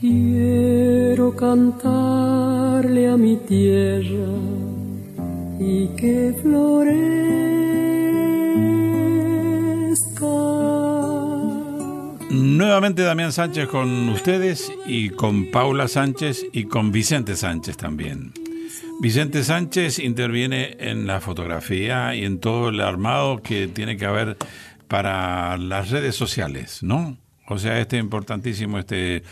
Quiero cantarle a mi tierra y que florezca. Nuevamente Damián Sánchez con ustedes y con Paula Sánchez y con Vicente Sánchez también. Vicente Sánchez interviene en la fotografía y en todo el armado que tiene que haber para las redes sociales, ¿no? O sea, este importantísimo este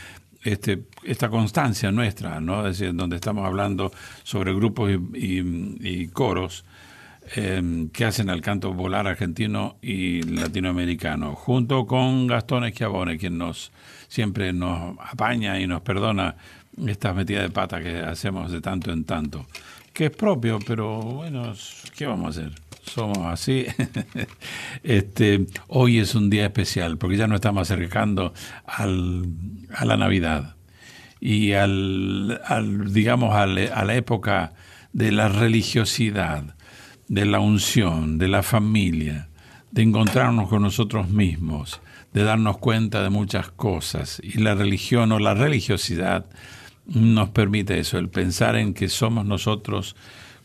este, esta constancia nuestra, ¿no? Es decir, donde estamos hablando sobre grupos y, coros eh, que hacen el canto volar argentino y latinoamericano, junto con Gastón Esquiabone, quien nos siempre nos apaña y nos perdona estas metidas de pata que hacemos de tanto en tanto, que es propio, pero bueno, ¿qué vamos a hacer? Somos así. este, hoy es un día especial porque ya nos estamos acercando al, a la Navidad y al, digamos a la época de la religiosidad, de la unción, de la familia, de encontrarnos con nosotros mismos, de darnos cuenta de muchas cosas. Y la religión o la religiosidad nos permite eso, el pensar en que somos nosotros,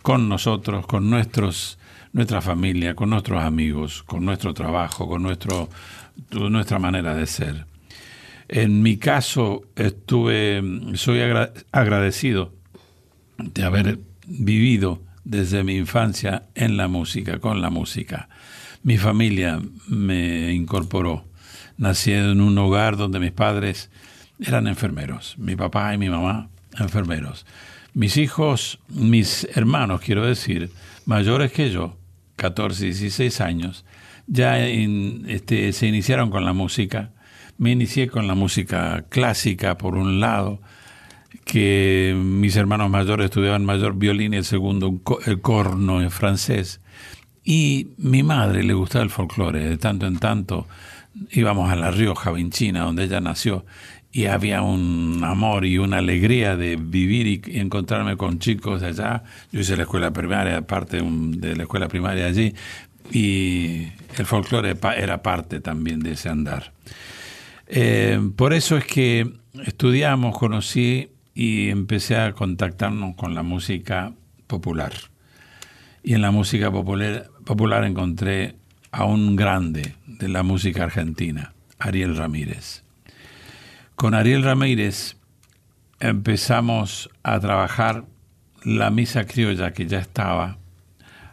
con nosotros, con nuestros nuestra familia, con nuestros amigos, con nuestro trabajo, con nuestro, nuestra manera de ser. En mi caso, estuve, soy agradecido de haber vivido desde mi infancia en la música, con la música. Mi familia me incorporó. Nací en un hogar donde mis padres eran enfermeros, mi papá y mi mamá enfermeros. Mis hijos, mis hermanos, quiero decir, mayores que yo, 14, 16 años, ya este, se iniciaron con la música. Me inicié con la música clásica, por un lado, que mis hermanos mayores estudiaban mayor violín y el segundo el corno en francés. Y mi madre le gustaba el folclore, de tanto en tanto íbamos a La Rioja, Vinchina, donde ella nació, y había un amor y una alegría de vivir y, encontrarme con chicos allá. Yo hice la escuela primaria, parte de la escuela primaria allí, y el folclore era parte también de ese andar. Eh, por eso es que estudiamos, conocí y empecé a contactarnos con la música popular. Y en la música popular, popular encontré a un grande de la música argentina, Ariel Ramírez. Con Ariel Ramírez empezamos a trabajar la misa criolla que ya estaba,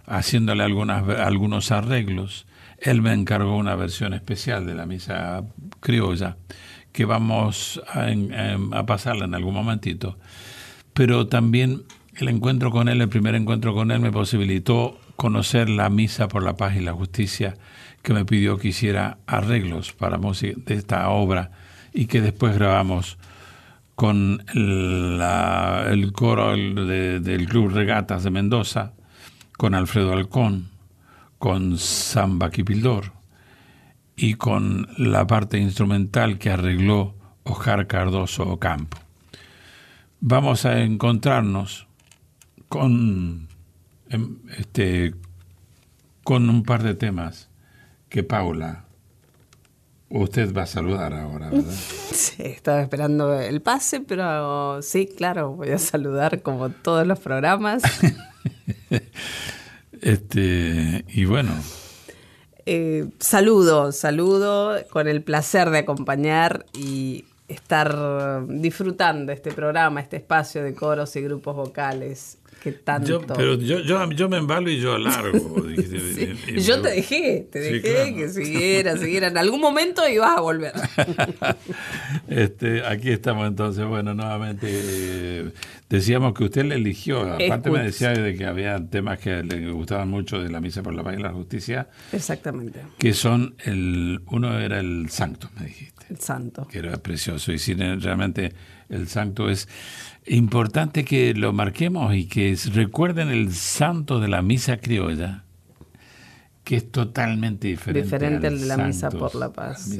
haciéndole algunas, algunos arreglos. Él me encargó una versión especial de la misa criolla que vamos a, a pasarla en algún momentito. Pero también el encuentro con él, el primer encuentro con él, me posibilitó conocer la misa por la paz y la justicia que me pidió que hiciera arreglos para música de esta obra y que después grabamos con el coro del Club Regatas de Mendoza, con Alfredo Alcón, con Samba Kipildor y con la parte instrumental que arregló Ojar Cardoso Ocampo. Vamos a encontrarnos con, em, este, con un par de temas que Paula Usted va a saludar ahora, ¿verdad? Sí, estaba esperando el pase, pero sí, claro, voy a saludar como todos los programas. este, y bueno. Eh, saludo, saludo, con el placer de acompañar y estar disfrutando este programa, este espacio de coros y grupos vocales que tanto. pero yo, yo, yo, me embalo y yo alargo. yo te dejé, te dejé que siguiera, siguiera. En algún momento ibas a volver. este, aquí estamos entonces. Bueno, nuevamente eh, decíamos que usted le eligió. Aparte me decía de que había temas que le gustaban mucho de la Misa por la Paz y la Justicia. Exactamente. Que son el. Uno era el Santo, me dijiste. El Santo. Que era precioso. Y si realmente el Santo es importante que lo marquemos y que recuerden el santo de la misa criolla, que es totalmente diferente. Diferente al de la misa por la paz.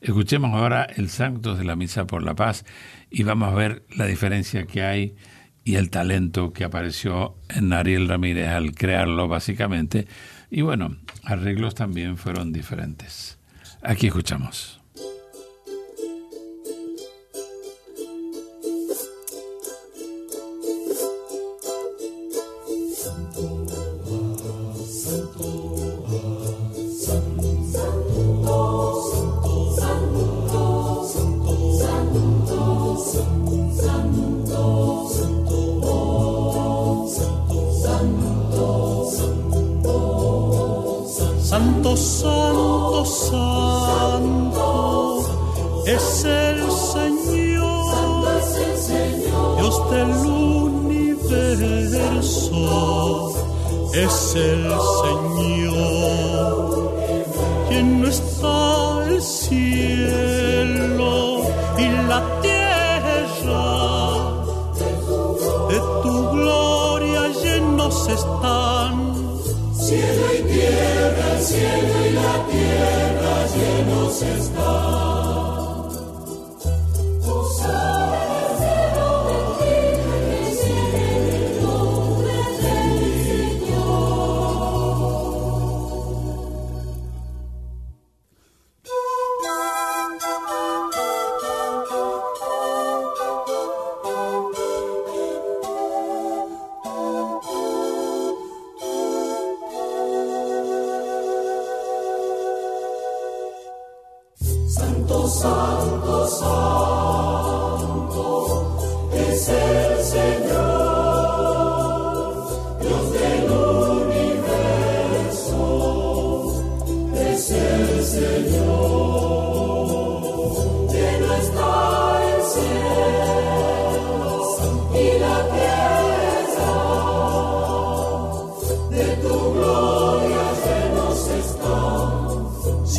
Escuchemos ahora el santo de la misa por la paz y vamos a ver la diferencia que hay y el talento que apareció en Ariel Ramírez al crearlo básicamente. Y bueno, arreglos también fueron diferentes. Aquí escuchamos. Santo, es el Señor, Dios del universo es el Señor. Quien no está el cielo y la tierra, de tu gloria llenos están. Cielo y tierra, el cielo y llenos están.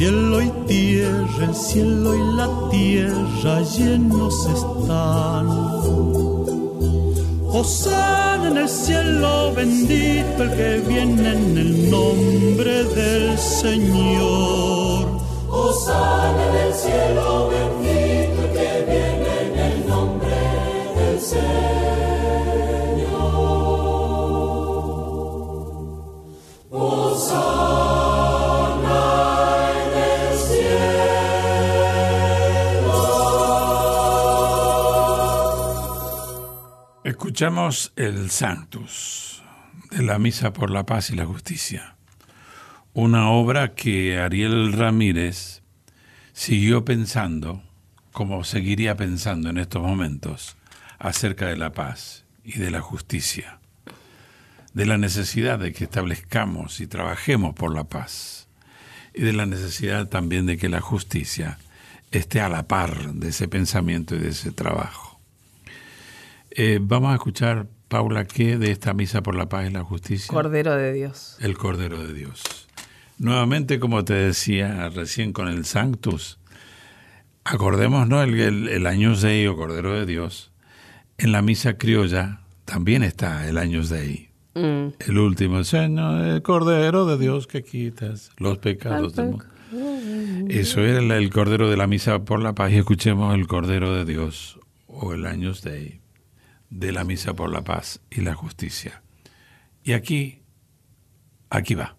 Cielo y tierra, el cielo y la tierra llenos están. Osana en el cielo bendito el que viene en el nombre del Señor. Osana en el cielo bendito Escuchamos el Sanctus de la Misa por la Paz y la Justicia, una obra que Ariel Ramírez siguió pensando, como seguiría pensando en estos momentos, acerca de la paz y de la justicia, de la necesidad de que establezcamos y trabajemos por la paz y de la necesidad también de que la justicia esté a la par de ese pensamiento y de ese trabajo. Eh, vamos a escuchar, Paula, ¿qué de esta misa por la paz y la justicia? Cordero de Dios. El Cordero de Dios. Nuevamente, como te decía recién con el Sanctus, acordémonos el, el, el Años Dei o Cordero de Dios. En la misa criolla también está el Años Dei. Mm. El último, Señor, el Cordero de Dios que quitas los pecados del mundo. Eso era el, el Cordero de la Misa por la Paz y escuchemos el Cordero de Dios o el Años Dei de la Misa por la Paz y la Justicia. Y aquí, aquí va.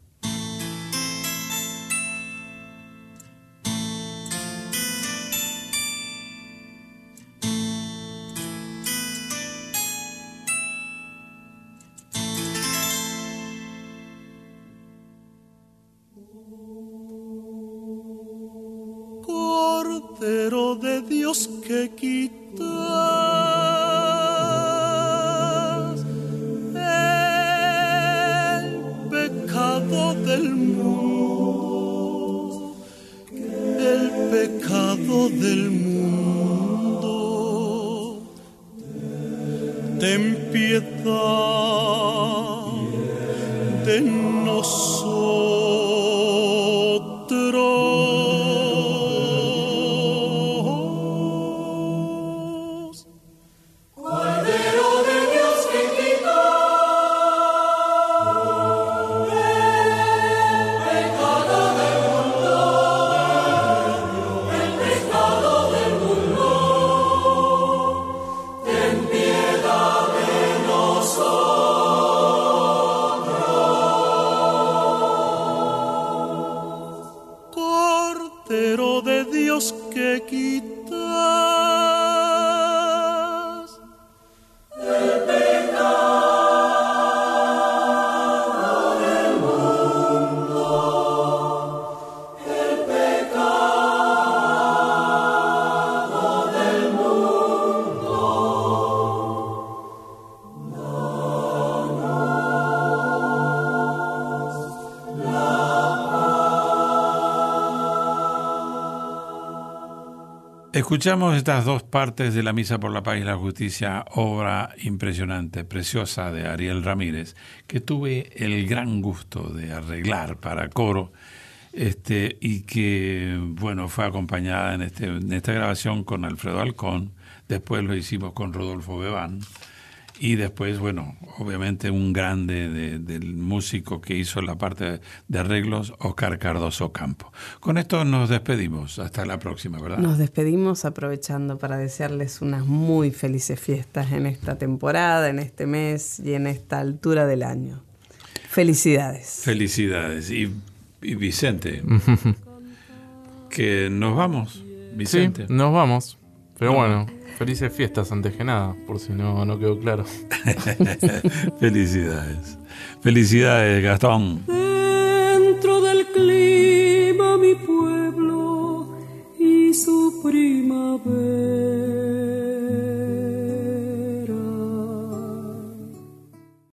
Del mundo. Escuchamos estas dos partes de la Misa por la Paz y la Justicia, obra impresionante, preciosa de Ariel Ramírez, que tuve el gran gusto de arreglar para coro este, y que, bueno, fue acompañada en, este, en esta grabación con Alfredo Alcón, después lo hicimos con Rodolfo Bebán, y después, bueno, obviamente un grande del músico que hizo la parte de arreglos, Oscar Cardoso Campo. Con esto nos despedimos. Hasta la próxima, ¿verdad? Nos despedimos aprovechando para desearles unas muy felices fiestas en esta temporada, en este mes y en esta altura del año. Felicidades. Felicidades. Y, y Vicente, que nos vamos, Vicente. Sí, nos vamos. Pero bueno, felices fiestas antes que nada, por si no, no quedó claro. Felicidades. Felicidades, Gastón. Dentro del clima mi pueblo y su primavera.